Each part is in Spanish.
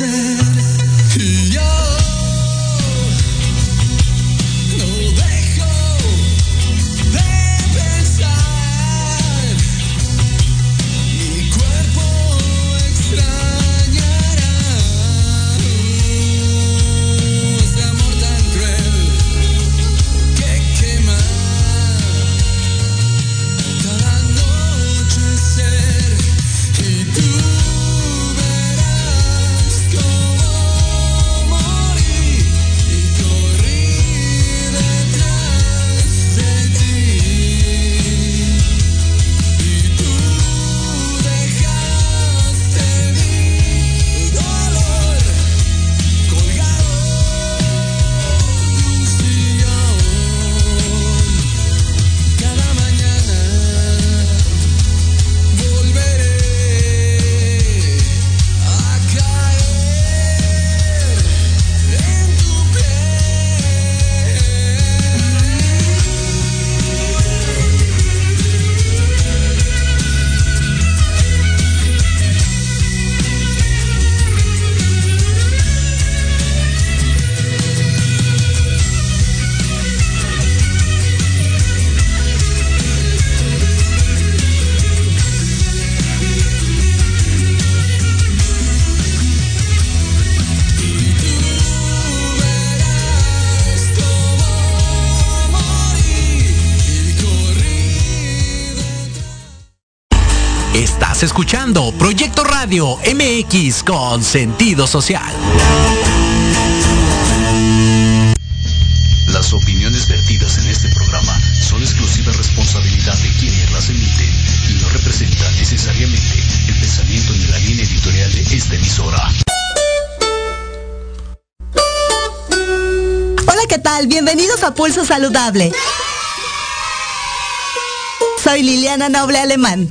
said escuchando Proyecto Radio MX con sentido social. Las opiniones vertidas en este programa son exclusiva responsabilidad de quienes las emiten y no representan necesariamente el pensamiento ni la línea editorial de esta emisora. Hola, ¿qué tal? Bienvenidos a Pulso Saludable. Soy Liliana Noble Alemán.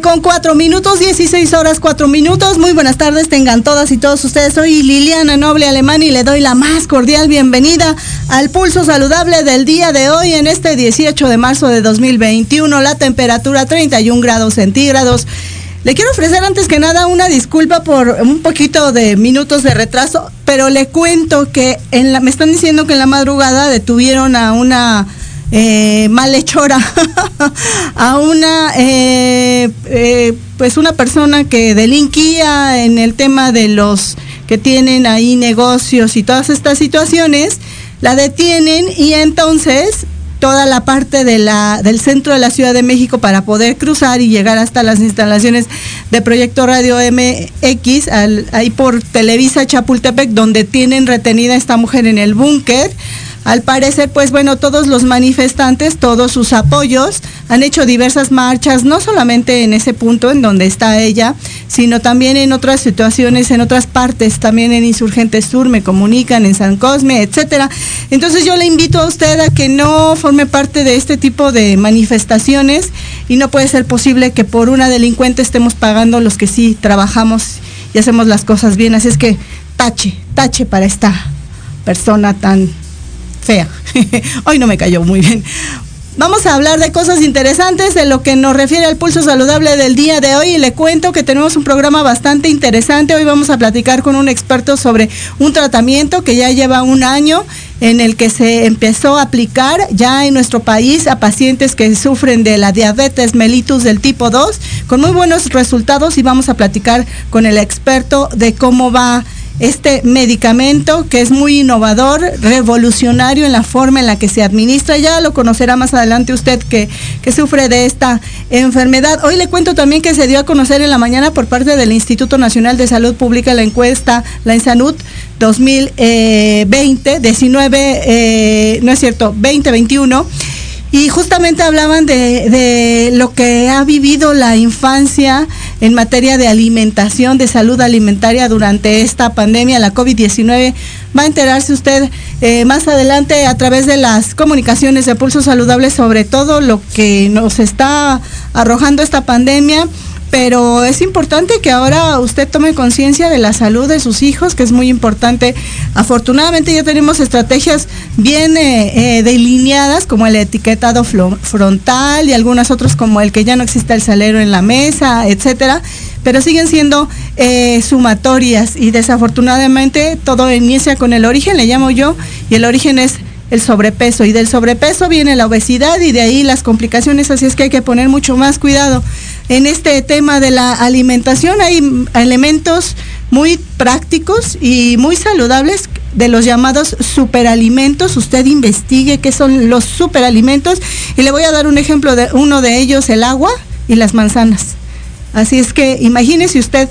Con 4 minutos, 16 horas 4 minutos. Muy buenas tardes, tengan todas y todos ustedes. Soy Liliana Noble Alemán y le doy la más cordial bienvenida al pulso saludable del día de hoy en este 18 de marzo de 2021. La temperatura 31 grados centígrados. Le quiero ofrecer antes que nada una disculpa por un poquito de minutos de retraso, pero le cuento que en la, me están diciendo que en la madrugada detuvieron a una eh, malhechora, a una eh, eh, pues una persona que delinquía en el tema de los que tienen ahí negocios y todas estas situaciones, la detienen y entonces toda la parte de la, del centro de la Ciudad de México para poder cruzar y llegar hasta las instalaciones de Proyecto Radio MX, ahí por Televisa Chapultepec, donde tienen retenida a esta mujer en el búnker. Al parecer, pues bueno, todos los manifestantes, todos sus apoyos, han hecho diversas marchas, no solamente en ese punto en donde está ella, sino también en otras situaciones, en otras partes, también en Insurgentes Sur, me comunican, en San Cosme, etcétera. Entonces yo le invito a usted a que no forme parte de este tipo de manifestaciones y no puede ser posible que por una delincuente estemos pagando los que sí trabajamos y hacemos las cosas bien. Así es que tache, tache para esta persona tan fea. Hoy no me cayó muy bien. Vamos a hablar de cosas interesantes de lo que nos refiere al pulso saludable del día de hoy y le cuento que tenemos un programa bastante interesante. Hoy vamos a platicar con un experto sobre un tratamiento que ya lleva un año en el que se empezó a aplicar ya en nuestro país a pacientes que sufren de la diabetes mellitus del tipo 2 con muy buenos resultados y vamos a platicar con el experto de cómo va este medicamento que es muy innovador, revolucionario en la forma en la que se administra. Ya lo conocerá más adelante usted que, sufre de esta enfermedad. Hoy le cuento también que se dio a conocer en la mañana por parte del Instituto Nacional de Salud Pública la encuesta, la Ensanut 2020, 19, eh, no es cierto, 2021 y justamente hablaban de, lo que ha vivido la infancia en materia de alimentación, de salud alimentaria durante esta pandemia, la COVID-19. Va a enterarse usted eh, más adelante a través de las comunicaciones de Pulso Saludable sobre todo lo que nos está arrojando esta pandemia pero es importante que ahora usted tome conciencia de la salud de sus hijos, que es muy importante. Afortunadamente ya tenemos estrategias bien eh, eh, delineadas, como el etiquetado frontal y algunas otras como el que ya no existe el salero en la mesa, etcétera, pero siguen siendo eh, sumatorias y desafortunadamente todo inicia con el origen, le llamo yo, y el origen es el sobrepeso y del sobrepeso viene la obesidad y de ahí las complicaciones, así es que hay que poner mucho más cuidado. En este tema de la alimentación hay elementos muy prácticos y muy saludables de los llamados superalimentos. Usted investigue qué son los superalimentos y le voy a dar un ejemplo de uno de ellos, el agua y las manzanas. Así es que imagínese usted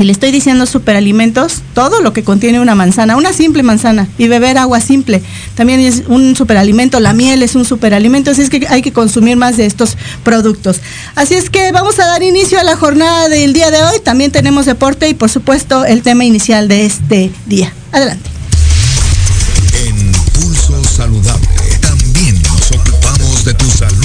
si le estoy diciendo superalimentos, todo lo que contiene una manzana, una simple manzana y beber agua simple, también es un superalimento, la miel es un superalimento, así es que hay que consumir más de estos productos. Así es que vamos a dar inicio a la jornada del día de hoy, también tenemos deporte y por supuesto el tema inicial de este día. Adelante. En Pulso Saludable también nos ocupamos de tu salud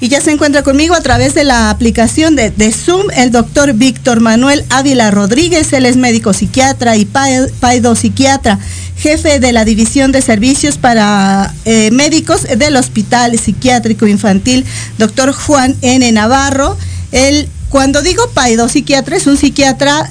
Y ya se encuentra conmigo a través de la aplicación de, Zoom el doctor Víctor Manuel Ávila Rodríguez. Él es médico psiquiatra y paido psiquiatra, jefe de la División de Servicios para eh, Médicos del Hospital Psiquiátrico Infantil, doctor Juan N. Navarro. Él, cuando digo paido psiquiatra, es un psiquiatra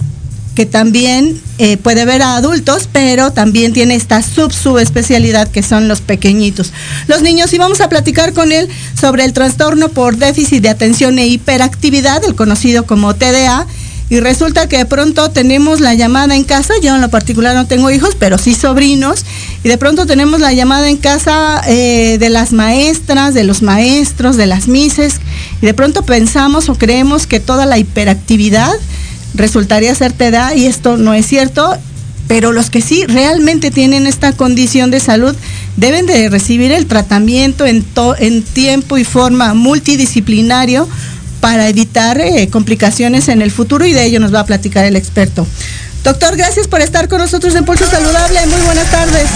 que también eh, puede ver a adultos, pero también tiene esta sub subespecialidad que son los pequeñitos. Los niños, y vamos a platicar con él sobre el trastorno por déficit de atención e hiperactividad, el conocido como TDA. Y resulta que de pronto tenemos la llamada en casa, yo en lo particular no tengo hijos, pero sí sobrinos, y de pronto tenemos la llamada en casa eh, de las maestras, de los maestros, de las mises, y de pronto pensamos o creemos que toda la hiperactividad resultaría ser TDA y esto no es cierto, pero los que sí realmente tienen esta condición de salud deben de recibir el tratamiento en, en tiempo y forma multidisciplinario para evitar eh, complicaciones en el futuro y de ello nos va a platicar el experto. Doctor, gracias por estar con nosotros en Pulso Saludable. Muy buenas tardes.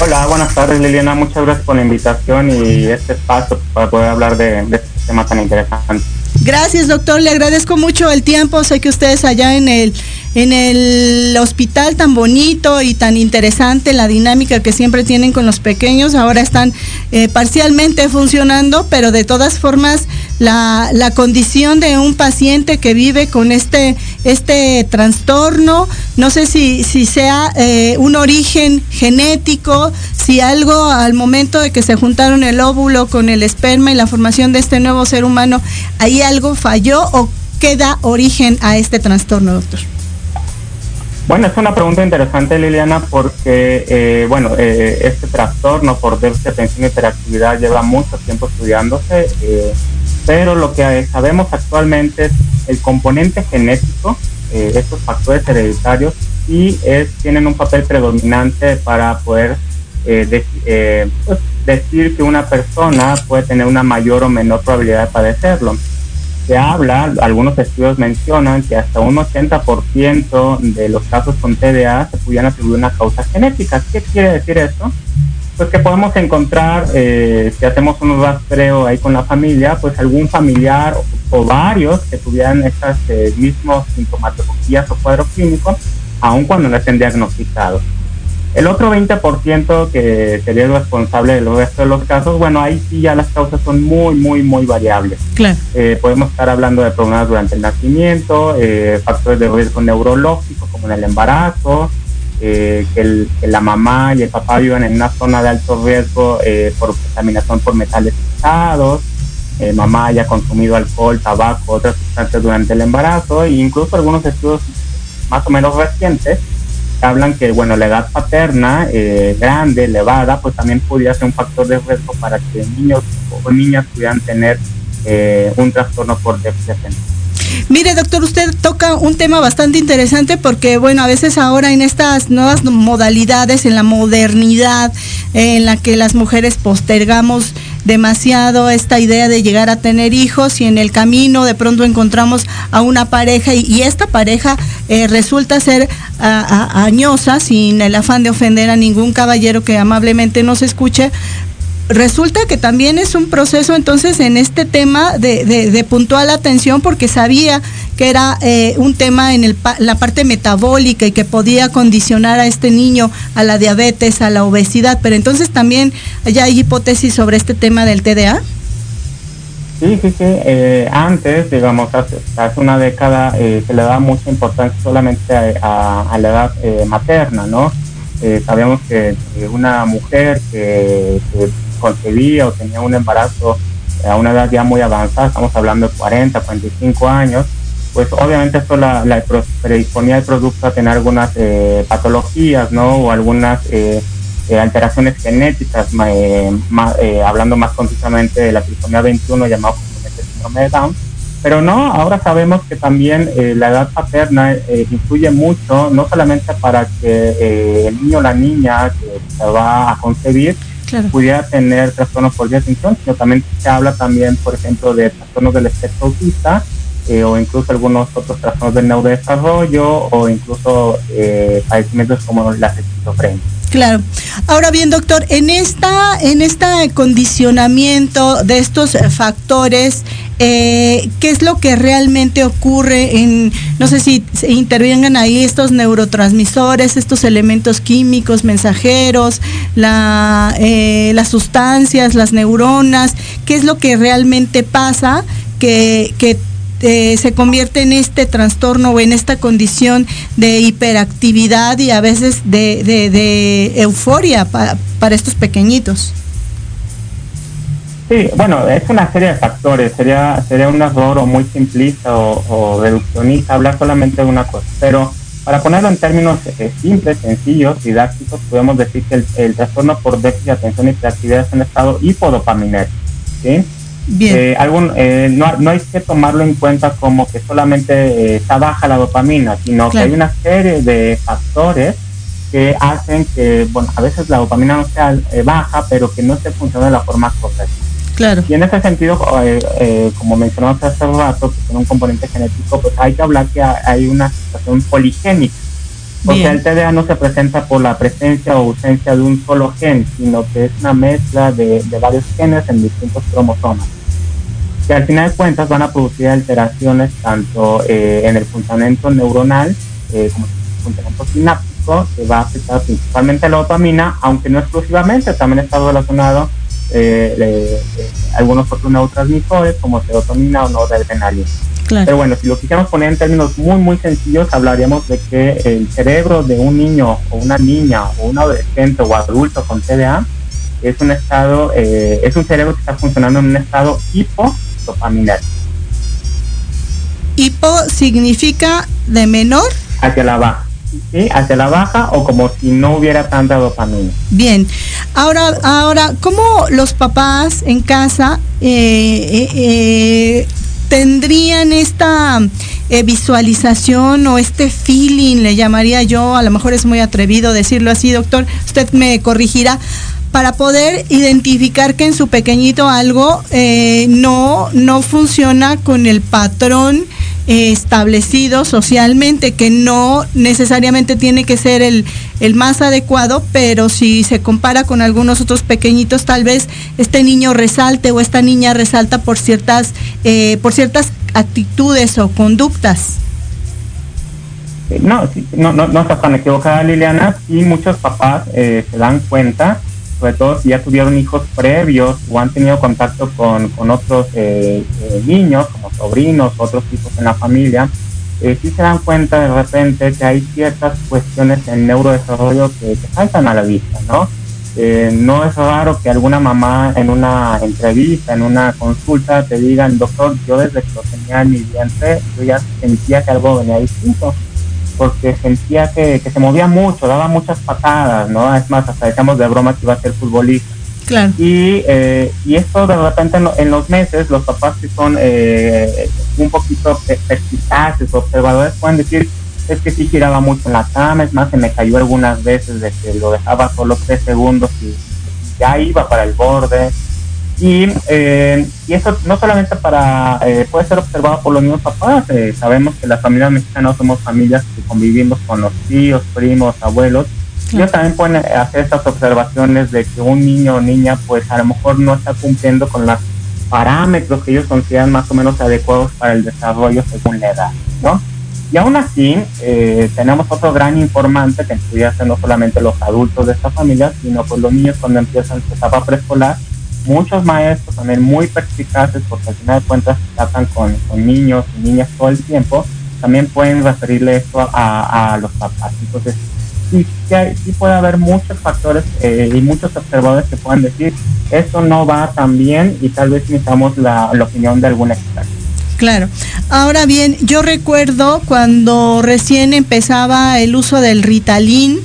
Hola, buenas tardes Liliana. Muchas gracias por la invitación y este espacio para poder hablar de este tema tan interesante. Gracias, doctor. Le agradezco mucho el tiempo. Sé que ustedes allá en el en el hospital tan bonito y tan interesante, la dinámica que siempre tienen con los pequeños, ahora están eh, parcialmente funcionando, pero de todas formas la, condición de un paciente que vive con este, este trastorno, no sé si, si sea eh, un origen genético, si algo al momento de que se juntaron el óvulo con el esperma y la formación de este nuevo ser humano, ahí algo falló o qué da origen a este trastorno, doctor. Bueno, es una pregunta interesante, Liliana, porque, eh, bueno, eh, este trastorno por déficit de atención y hiperactividad lleva mucho tiempo estudiándose, eh, pero lo que sabemos actualmente es el componente genético, estos factores hereditarios, y es, tienen un papel predominante para poder pues, decir que una persona puede tener una mayor o menor probabilidad de padecerlo se habla, algunos estudios mencionan que hasta un 80% de los casos con TDA se pudieran atribuir una causa genética. ¿Qué quiere decir esto? Pues que podemos encontrar, eh, si hacemos un rastreo ahí con la familia, pues algún familiar o, varios que tuvieran estas eh, mismos sintomatologías o cuadros clínicos, aun cuando no estén diagnosticados. El otro 20% que sería el responsable del resto de los casos, bueno, ahí sí ya las causas son muy, muy, muy variables. Eh, podemos estar hablando de problemas durante el nacimiento, eh, factores de riesgo neurológico como en el embarazo, eh, que, la mamá y el papá vivan en una zona de alto riesgo por contaminación por metales pesados, mamá haya consumido alcohol, tabaco, otras sustancias durante el embarazo, e incluso algunos estudios más o menos recientes hablan que, bueno, la edad paterna eh, grande, elevada, pues también podría ser un factor de riesgo para que niños o niñas pudieran tener eh, un trastorno por déficit Mire, doctor, usted toca un tema bastante interesante porque, bueno, a veces ahora en estas nuevas modalidades, en la modernidad, en la que las mujeres postergamos demasiado esta idea de llegar a tener hijos y en el camino de pronto encontramos a una pareja y, esta pareja eh, resulta ser añosa sin el afán de ofender a ningún caballero que amablemente nos escuche, resulta que también es un proceso entonces en este tema de, puntual atención porque sabía que era eh, un tema en la parte metabólica y que podía condicionar a este niño a la diabetes, a la obesidad, pero entonces también ya hay hipótesis sobre este tema del TDA. Sí, sí, sí. Eh, antes, digamos, hace, una década eh, se le daba mucha importancia solamente a, la edad materna, ¿no? sabemos que una mujer que concebía o tenía un embarazo a una edad ya muy avanzada, estamos hablando de 40, 45 años, pues obviamente esto la, la predisponía al producto a tener algunas eh, patologías, ¿no? O algunas eh, eh, alteraciones genéticas, hablando más concisamente de la trisomía 21 llamado síndrome de Down. Pero no, ahora sabemos que también la edad paterna influye mucho, no solamente para que el niño o la niña que se va a concebir pudiera tener trastornos por de atención, sino también se habla también, por ejemplo, de trastornos del espectro autista eh, o incluso algunos otros trastornos del neurodesarrollo o incluso eh, padecimientos como la esquizofrenia. Claro. Ahora bien, doctor, en esta, en este condicionamiento de estos factores, eh, ¿qué es lo que realmente ocurre no sé si intervengan ahí estos neurotransmisores, estos elementos químicos, mensajeros, eh, las sustancias, las neuronas, qué es lo que realmente pasa que eh, se convierte en este trastorno o en esta condición de hiperactividad y a veces de, euforia para estos pequeñitos. Sí, bueno, es una serie de factores. Sería sería un error muy simplista o, reduccionista hablar solamente de una cosa. Pero para ponerlo en términos eh, simples, sencillos, didácticos, podemos decir que el, trastorno por déficit de atención y hiperactividad es un estado hipodopaminérgico. ¿sí? Eh, algún, eh, no, no, hay que tomarlo en cuenta como que solamente eh, está baja la dopamina, sino que hay una serie de factores que hacen que, bueno, a veces la dopamina no sea baja, pero que no esté funcionando de la forma correcta. Claro. Y en ese sentido, como mencionamos hace rato, que tiene un componente genético, pues hay que hablar que hay una situación poligénica. O sea, el TDA no se presenta por la presencia o ausencia de un solo gen, sino que es una mezcla de, de varios genes en distintos cromosomas. Que al final de cuentas van a producir alteraciones tanto eh, en el funcionamiento neuronal eh, como en el funcionamiento sináptico, que va a afectar principalmente la dopamina, aunque no exclusivamente, también está relacionado eh, algunos otros neurotransmisores como serotonina o noradrenalina. Pero bueno, si lo quisiéramos poner en términos muy, muy sencillos, hablaríamos de que el cerebro de un niño o una niña o un adolescente o adulto con TDA es un estado, es un cerebro que está funcionando en un estado hipo dopaminar. Hipo significa de menor. Hacia la baja. ¿Sí? Hacia la baja o como si no hubiera tanta dopamina. Bien. Ahora, ahora, ¿cómo los papás en casa eh, eh, eh, tendrían esta visualización o este feeling, le llamaría yo, a lo mejor es muy atrevido decirlo así, doctor, usted me corregirá, para poder identificar que en su pequeñito algo eh, no, no funciona con el patrón eh, establecido socialmente, que no necesariamente tiene que ser el, el más adecuado, pero si se compara con algunos otros pequeñitos, tal vez este niño resalte o esta niña resalta por ciertas, eh, por ciertas actitudes o conductas. No, no, no, no está tan equivocada Liliana, y muchos papás se dan cuenta sobre todo si ya tuvieron hijos previos o han tenido contacto con, otros eh, eh, niños, como sobrinos, otros hijos en la familia, eh, sí se dan cuenta de repente que hay ciertas cuestiones en neurodesarrollo que, que saltan a la vista, ¿no? no es raro que alguna mamá en una entrevista, en una consulta, te digan, doctor, yo desde que lo tenía en mi vientre, yo ya sentía que algo venía distinto porque sentía que, se movía mucho, daba muchas patadas, ¿no? Es más, hasta decíamos de broma que iba a ser futbolista. Claro. Y, eh, y esto de repente en, los meses, los papás que son eh, un poquito perspicaces, observadores, pueden decir, es que sí giraba mucho en la cama, es más, se me cayó algunas veces de que lo dejaba solo tres segundos y ya iba para el borde. Y, eh, y eso no solamente para eh, puede ser observado por los mismos papás, eh, sabemos que las familias mexicanas somos familias que convivimos con los tíos, primos, abuelos, ellos también pueden hacer estas observaciones de que un niño o niña pues a lo mejor no está cumpliendo con los parámetros que ellos consideran más o menos adecuados para el desarrollo según la edad, ¿no? Y aún así, tenemos otro gran informante que ser no solamente los adultos de esta familia, sino pues los niños cuando empiezan su etapa preescolar, muchos maestros también muy perspicaces, porque al final de cuentas tratan con, niños y niñas todo el tiempo, también pueden referirle esto a, los papás. Entonces, sí, sí, puede haber muchos factores eh, y muchos observadores que puedan decir, esto no va tan bien y tal vez necesitamos la, la opinión de algún experto. Claro. Ahora bien, yo recuerdo cuando recién empezaba el uso del Ritalin,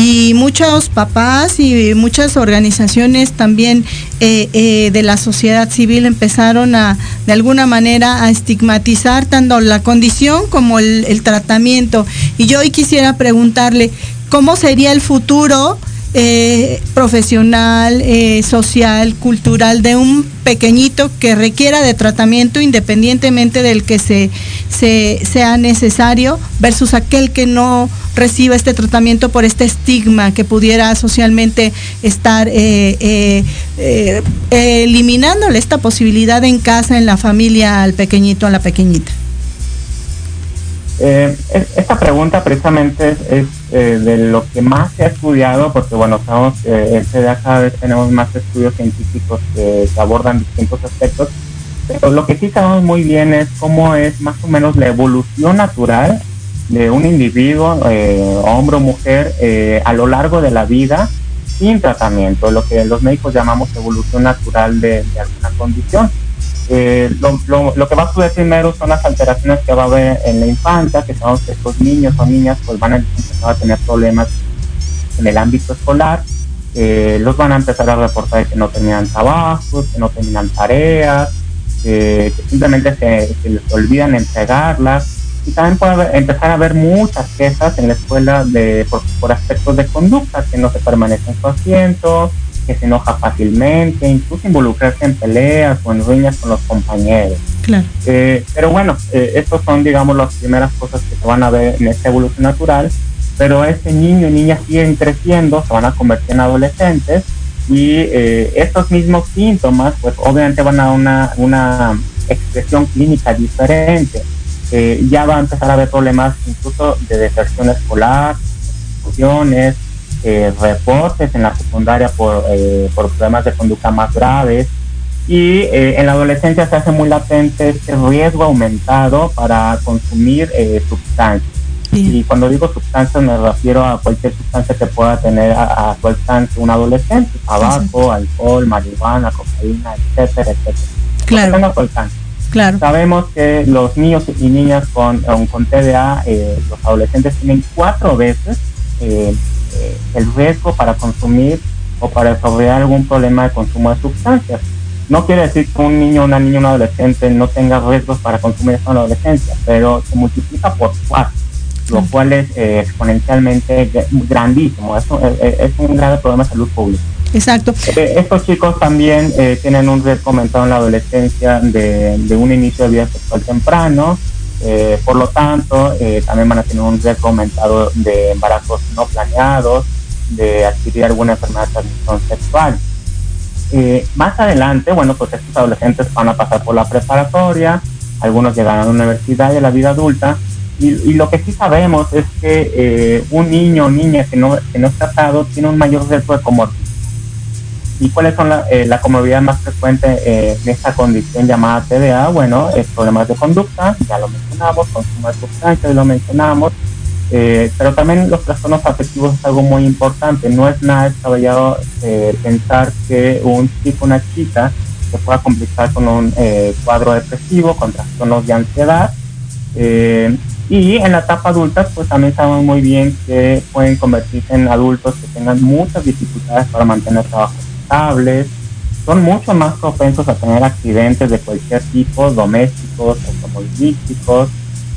y muchos papás y muchas organizaciones también eh, eh, de la sociedad civil empezaron a de alguna manera a estigmatizar tanto la condición como el tratamiento. Y yo hoy quisiera preguntarle cómo sería el futuro eh, profesional, eh, social, cultural de un pequeñito que requiera de tratamiento independientemente del que se, sea necesario versus aquel que no reciba este tratamiento por este estigma que pudiera socialmente estar eh, eliminándole esta posibilidad en casa, en la familia, al pequeñito, a la pequeñita. Esta pregunta precisamente es, eh, de lo que más se ha estudiado, porque bueno, sabemos que en CDA cada vez tenemos más estudios científicos que, abordan distintos aspectos, pero lo que sí sabemos muy bien es cómo es más o menos la evolución natural de un individuo, eh, hombre o mujer, eh, a lo largo de la vida sin tratamiento, lo que los médicos llamamos evolución natural de alguna condición. Eh, lo, que va a suceder primero son las alteraciones que va a haber en la infancia, que sabemos que estos niños o niñas pues van a empezar a tener problemas en el ámbito escolar, eh, los van a empezar a reportar que no tenían trabajos, que no tenían tareas, que simplemente se, les olvidan entregarlas. Y también puede empezar a haber muchas quejas en la escuela de, por, por aspectos de conducta, que no se permanece en su asiento, que se enoja fácilmente, incluso involucrarse en peleas o en riñas con los compañeros. Claro. Eh, pero bueno, eh, estos son, digamos, las primeras cosas que se van a ver en esta evolución natural, pero este niño y niña siguen creciendo, se van a convertir en adolescentes y eh, estos mismos síntomas, pues obviamente van a una, una expresión clínica diferente. ya va a empezar a haber problemas incluso de deserción escolar, discusiones, eh, reportes en la secundaria por, eh, por problemas de conducta más graves y eh, en la adolescencia se hace muy latente este riesgo aumentado para consumir sustancias. Y cuando digo sustancias me refiero a cualquier sustancia que pueda tener a, su alcance un adolescente, tabaco, alcohol, marihuana, cocaína, etcétera, etcétera. Claro. Claro. Sabemos que los niños y niñas con, con TDA, los adolescentes tienen cuatro veces eh, el riesgo para consumir o para desarrollar algún problema de consumo de sustancias. No quiere decir que un niño, una niña, un adolescente no tenga riesgos para consumir eso en la adolescencia, pero se multiplica por cuatro, lo cual es eh, exponencialmente grandísimo. Es, es, un grave problema de salud pública. Exacto. Eh, estos chicos también eh, tienen un riesgo aumentado en la adolescencia de, de un inicio de vida sexual temprano, eh, por lo tanto, eh, también van a tener un riesgo aumentado de embarazos no planeados, de adquirir alguna enfermedad de transmisión sexual. Eh, más adelante, bueno, pues estos adolescentes van a pasar por la preparatoria, algunos llegarán a la universidad y a la vida adulta, y, lo que sí sabemos es que un niño o niña que no, que no es tratado tiene un mayor riesgo de comorbilidad ¿Y cuáles son la, eh, la más frecuente eh, en esta condición llamada TDA? Bueno, es problemas de conducta, ya lo mencionamos, consumo de sustancias, lo mencionamos, eh, pero también los trastornos afectivos es algo muy importante. No es nada descabellado pensar que un chico, una chica, se pueda complicar con un cuadro depresivo, con trastornos de ansiedad. y en la etapa adulta, pues también sabemos muy bien que pueden convertirse en adultos que tengan muchas dificultades para mantener trabajo irritables, son mucho más propensos a tener accidentes de cualquier tipo, domésticos, automovilísticos,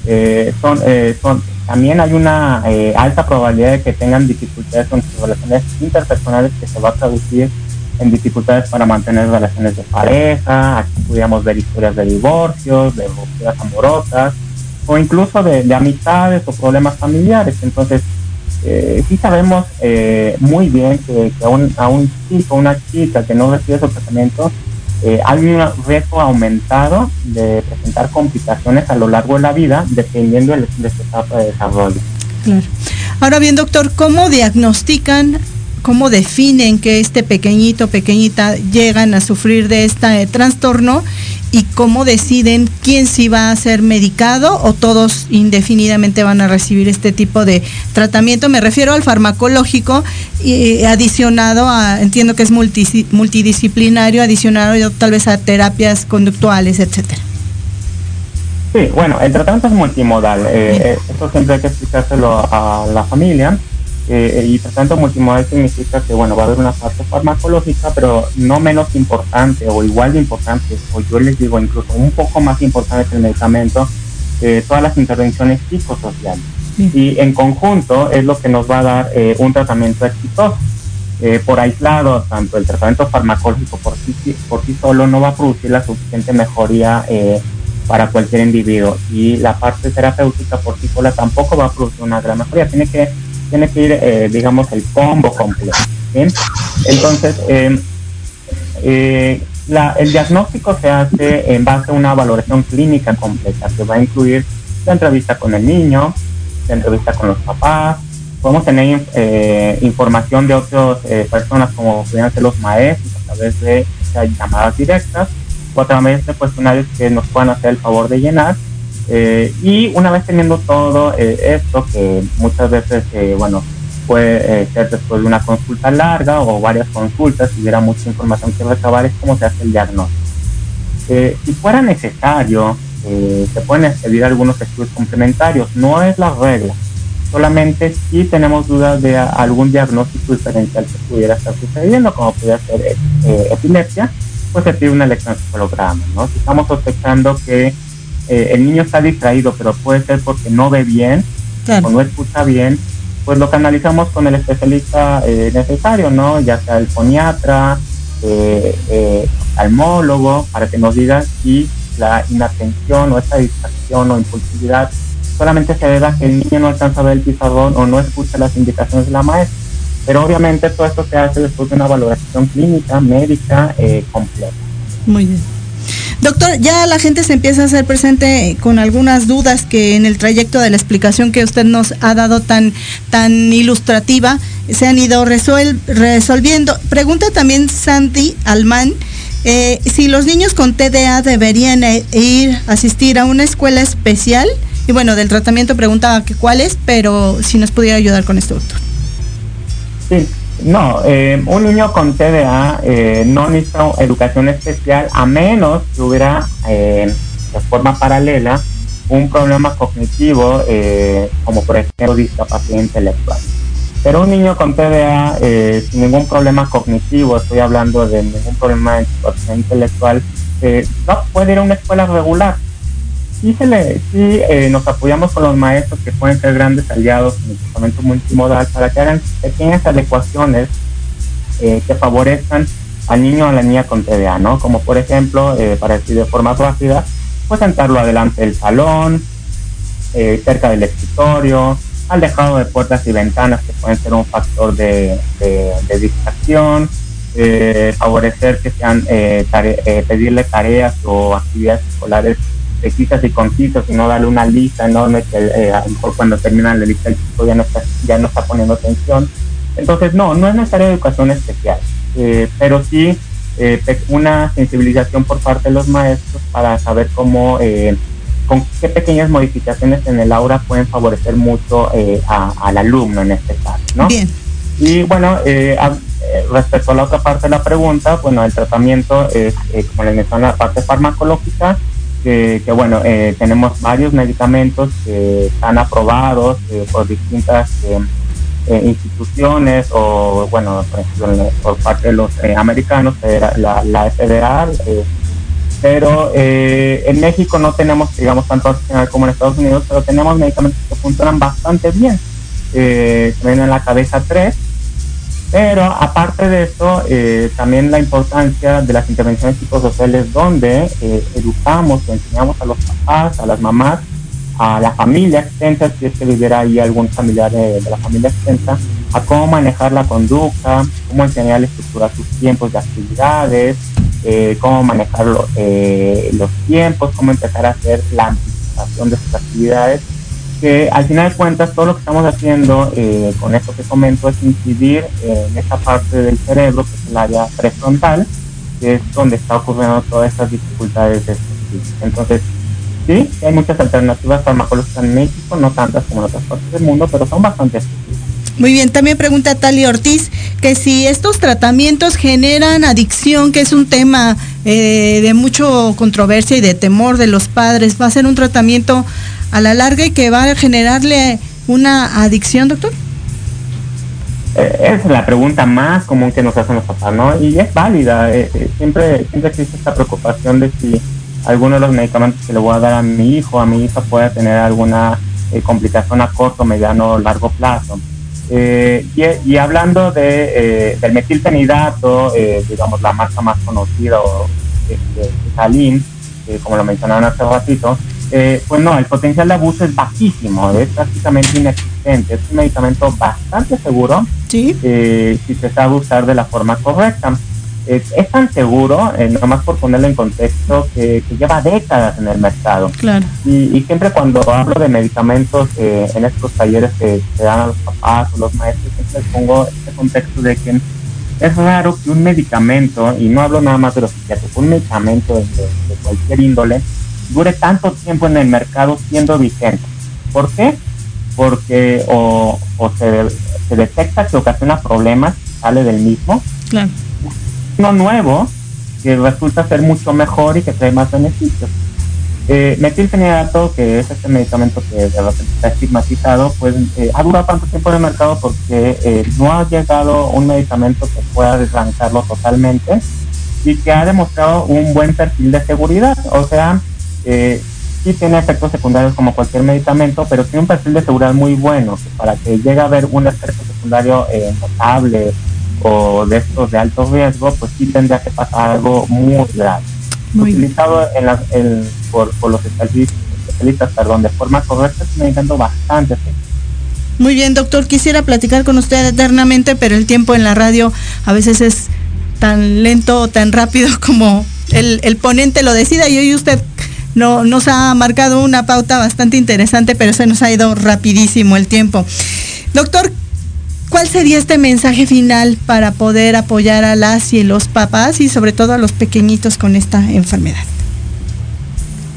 eh, son, eh, son, también hay una eh, alta probabilidad de que tengan dificultades con sus relaciones interpersonales que se va a traducir en dificultades para mantener relaciones de pareja, aquí pudiéramos ver historias de divorcios, de rupturas amorosas, o incluso de, amistades o problemas familiares. Entonces, eh, sí sabemos eh, muy bien que, a, un, a un chico, una chica que no recibe su tratamiento, eh, hay un riesgo aumentado de presentar complicaciones a lo largo de la vida, dependiendo de, de su etapa de desarrollo. Claro. Ahora bien, doctor, ¿cómo diagnostican cómo definen que este pequeñito, pequeñita llegan a sufrir de este trastorno y cómo deciden quién sí va a ser medicado o todos indefinidamente van a recibir este tipo de tratamiento. Me refiero al farmacológico y adicionado a, entiendo que es multidisciplinario, adicionado tal vez a terapias conductuales, etcétera. Sí, bueno, el tratamiento es multimodal. Eh, esto siempre hay que explicárselo a la familia eh, y tanto multimodal significa que bueno va a haber una parte farmacológica pero no menos importante o igual de importante o yo les digo incluso un poco más importante que el medicamento eh, todas las intervenciones psicosociales. Y en conjunto es lo que nos va a dar eh, un tratamiento exitoso. Por aislado tanto el tratamiento farmacológico por sí, por sí solo no va a producir la suficiente mejoría para cualquier individuo. Y la parte terapéutica por sí sola tampoco va a producir una gran mejoría. Tiene que tiene que ir, eh, digamos, el combo completo. Entonces, em, eh, el diagnóstico se hace en base a una valoración clínica completa, que va a incluir la entrevista con el niño, la entrevista con los papás, podemos tener eh, información de otras personas como pueden ser los maestros a través de llamadas directas o a través de cuestionarios que nos puedan hacer el favor de llenar eh, y una vez teniendo todo eh, esto, que muchas veces, eh, bueno, puede ser después de una consulta larga o varias consultas, si hubiera mucha información que recabar, es cómo se hace el diagnóstico. si fuera necesario, se pueden pedir algunos estudios complementarios, no es la regla, solamente si tenemos dudas de algún diagnóstico diferencial que pudiera estar sucediendo, como pudiera ser epilepsia, pues se pide un electroencefalograma, ¿no? Si estamos sospechando que eh, el niño está distraído, pero puede ser porque no ve bien o no escucha bien, pues lo canalizamos con el especialista eh, necesario, ¿no? Ya sea el foniatra, eh, eh almólogo, para que nos diga si la inatención o esta distracción o impulsividad solamente se debe a que el niño no alcanza a ver el pizarrón o no escucha las indicaciones de la maestra. Pero obviamente todo esto se hace después de una valoración clínica, médica, completa. Muy bien. Doctor, ya la gente se empieza a hacer presente con algunas dudas que en el trayecto de la explicación que usted nos ha dado tan, tan ilustrativa se han ido resolviendo. Pregunta también Santi Alman eh, si los niños con TDA deberían eh, ir a asistir a una escuela especial. Y bueno, del tratamiento preguntaba que cuál es, pero si nos pudiera ayudar con esto, doctor. Sí, no, eh, un niño con TDA eh, no necesita educación especial a menos que hubiera eh, de forma paralela un problema cognitivo como por ejemplo discapacidad intelectual. Pero un niño con TDA sin ningún problema cognitivo, estoy hablando de ningún problema de discapacidad intelectual, no puede ir a una escuela regular sí, se sí eh, nos apoyamos con los maestros que pueden ser grandes aliados en el tratamiento multimodal para que hagan pequeñas adecuaciones eh, que favorezcan al niño o a la niña con TDA, ¿no? Como por ejemplo, eh, para decir de forma rápida, pues sentarlo adelante del salón, cerca del escritorio, alejado de puertas y ventanas que pueden ser un factor de, distracción, favorecer que sean, pedirle tareas o actividades escolares precisas y concisas y no darle una lista enorme que eh, a lo mejor cuando terminan la lista el chico ya no está, ya no está poniendo atención. Entonces, no, no es necesaria educación especial, eh, pero sí eh, una sensibilización por parte de los maestros para saber cómo, con qué pequeñas modificaciones en el aula pueden favorecer mucho al alumno en este caso, ¿no? Bien. Y bueno, respecto a la otra parte de la pregunta, bueno, el tratamiento es, como les mencioné, la parte farmacológica, que, bueno, eh, tenemos varios medicamentos que están aprobados eh, por distintas eh, instituciones o, bueno, por, ejemplo, por parte de los eh, americanos, la, la FDA, pero en México no tenemos, digamos, tanto arsenal como en Estados Unidos, pero tenemos medicamentos que funcionan bastante bien. se ven en la cabeza tres, pero aparte de eso, también la importancia de las intervenciones psicosociales donde educamos, enseñamos a los papás, a las mamás, a la familia extensa, si es que viviera ahí algún familiar de, la familia extensa, a cómo manejar la conducta, cómo enseñarle estructurar sus tiempos de actividades, eh, cómo manejar eh, los tiempos, cómo empezar a hacer la anticipación de sus actividades, que al final de cuentas todo lo que estamos haciendo eh, con esto que comento es incidir en esta parte del cerebro, que es el área prefrontal, que es donde está ocurriendo todas estas dificultades de Entonces, Sí, hay muchas alternativas farmacológicas en México, no tantas como en otras partes del mundo, pero son bastante efectivas. Muy bien, también pregunta Tali Ortiz que si estos tratamientos generan adicción, que es un tema eh, de mucho controversia y de temor de los padres, ¿va a ser un tratamiento a la larga y que va a generarle una adicción, doctor? Eh, es la pregunta más común que nos hacen los papás, ¿no? Y es válida, eh, siempre, siempre existe esta preocupación de si algunos de los medicamentos que le voy a dar a mi hijo, a mi hija pueda tener alguna eh, complicación a corto, mediano o largo plazo. Eh, y, hablando de, eh, del metilfenidato, digamos la marca más conocida, o este, Salim, como lo mencionaron hace ratito, pues no, el potencial de abuso es bajísimo, es prácticamente inexistente. Es un medicamento bastante seguro ¿Sí? si se sabe usar de la forma correcta es, tan seguro, eh, nomás por ponerlo en contexto, que, lleva décadas en el mercado. Claro. Y, siempre cuando hablo de medicamentos eh, en estos talleres que se dan a los papás o los maestros, siempre pongo este contexto de que es raro que un medicamento, y no hablo nada más de los psiquiátricos, un medicamento de, cualquier índole, dure tanto tiempo en el mercado siendo vigente. ¿Por qué? Porque o, se, se detecta que ocasiona problemas, sale del mismo, claro nuevo que resulta ser mucho mejor y que trae más beneficios. Eh, metilfenidato, que es este medicamento que de está estigmatizado, pues eh, ha durado tanto tiempo en el mercado porque eh, no ha llegado un medicamento que pueda desrancarlo totalmente y que ha demostrado un buen perfil de seguridad. O sea, eh, sí tiene efectos secundarios como cualquier medicamento, pero tiene un perfil de seguridad muy bueno, para que llegue a haber un efecto secundario notable o de estos de alto riesgo, pues sí tendría que pasar algo muy grave. Utilizado en por, los especialistas, perdón, de forma correcta, es medicando bastante Muy bien, doctor, quisiera platicar con usted eternamente, pero el tiempo en la radio a veces es tan lento o tan rápido como el, el ponente lo decida y hoy usted no, nos ha marcado una pauta bastante interesante, pero se nos ha ido rapidísimo el tiempo. Doctor, ¿Cuál sería este mensaje final para poder apoyar a las y los papás y sobre todo a los pequeñitos con esta enfermedad?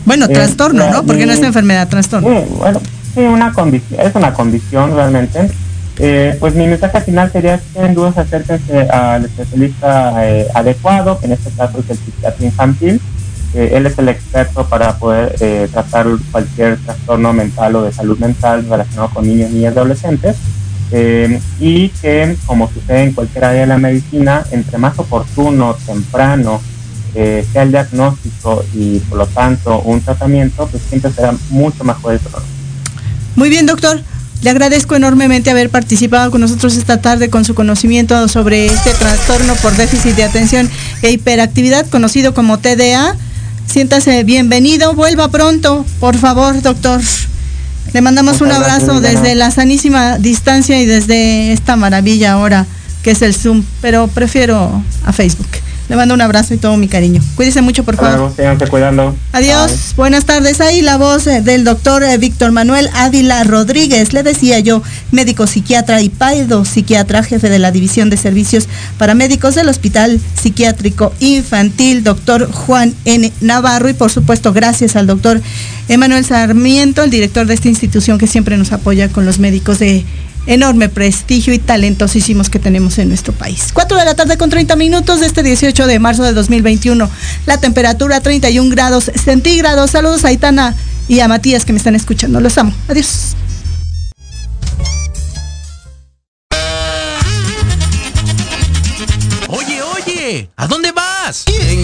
Bueno, eh, trastorno, ¿no? Porque no es una enfermedad, trastorno. Sí, bueno, sí, una condición, es una condición realmente. Eh, pues mi mensaje final sería que en dudas acérquense al especialista eh, adecuado, que en este caso es el psiquiatra infantil. Él es el experto para poder tratar cualquier trastorno mental o de salud mental relacionado con niños, niñas y adolescentes. Eh, y que, como sucede en cualquier área de la medicina, entre más oportuno, temprano eh, sea el diagnóstico y por lo tanto un tratamiento, pues siempre será mucho mejor el problema. Muy bien, doctor. Le agradezco enormemente haber participado con nosotros esta tarde con su conocimiento sobre este trastorno por déficit de atención e hiperactividad conocido como TDA. Siéntase bienvenido, vuelva pronto, por favor, doctor. Le mandamos un abrazo desde la sanísima distancia y desde esta maravilla ahora que es el Zoom, pero prefiero a Facebook. Le mando un abrazo y todo mi cariño. Cuídese mucho, por favor. cuidando. Adiós. Buenas tardes. Ahí la voz eh, del doctor eh, Víctor Manuel Ávila Rodríguez. Le decía yo, médico psiquiatra y paido psiquiatra, jefe de la División de Servicios Paramédicos del Hospital Psiquiátrico Infantil, doctor Juan N. Navarro. Y por supuesto, gracias al doctor Emanuel Sarmiento, el director de esta institución que siempre nos apoya con los médicos de enorme prestigio y talentosísimos que tenemos en nuestro país. 4 de la tarde con 30 minutos de este 18 de marzo de 2021. La temperatura 31 grados centígrados. Saludos a Aitana y a Matías que me están escuchando. Los amo. Adiós. Oye, oye, ¿a dónde vas? ¿Quién?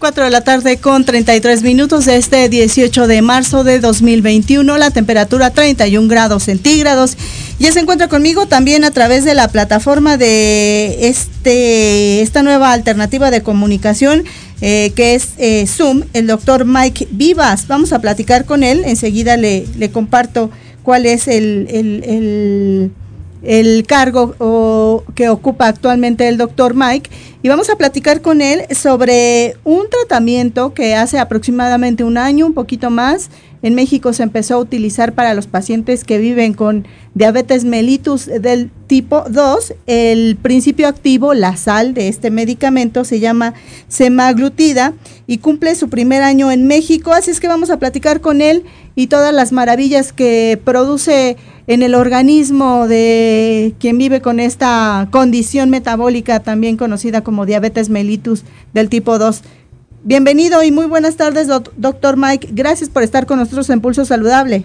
De la tarde con 33 minutos de este 18 de marzo de 2021, la temperatura 31 grados centígrados ya se encuentra conmigo también a través de la plataforma de este, esta nueva alternativa de comunicación eh, que es eh, Zoom, el doctor Mike Vivas. Vamos a platicar con él. Enseguida le, comparto cuál es el, cargo que ocupa actualmente el doctor Mike. Y vamos a platicar con él sobre un tratamiento que hace aproximadamente un año, un poquito más, en México se empezó a utilizar para los pacientes que viven con diabetes mellitus del tipo 2. El principio activo, la sal de este medicamento, se llama semaglutida y cumple su primer año en México. Así es que vamos a platicar con él y todas las maravillas que produce en el organismo de quien vive con esta condición metabólica también conocida como diabetes mellitus del tipo 2. Bienvenido y muy buenas tardes, doctor Mike. Gracias por estar con nosotros en Pulso Saludable.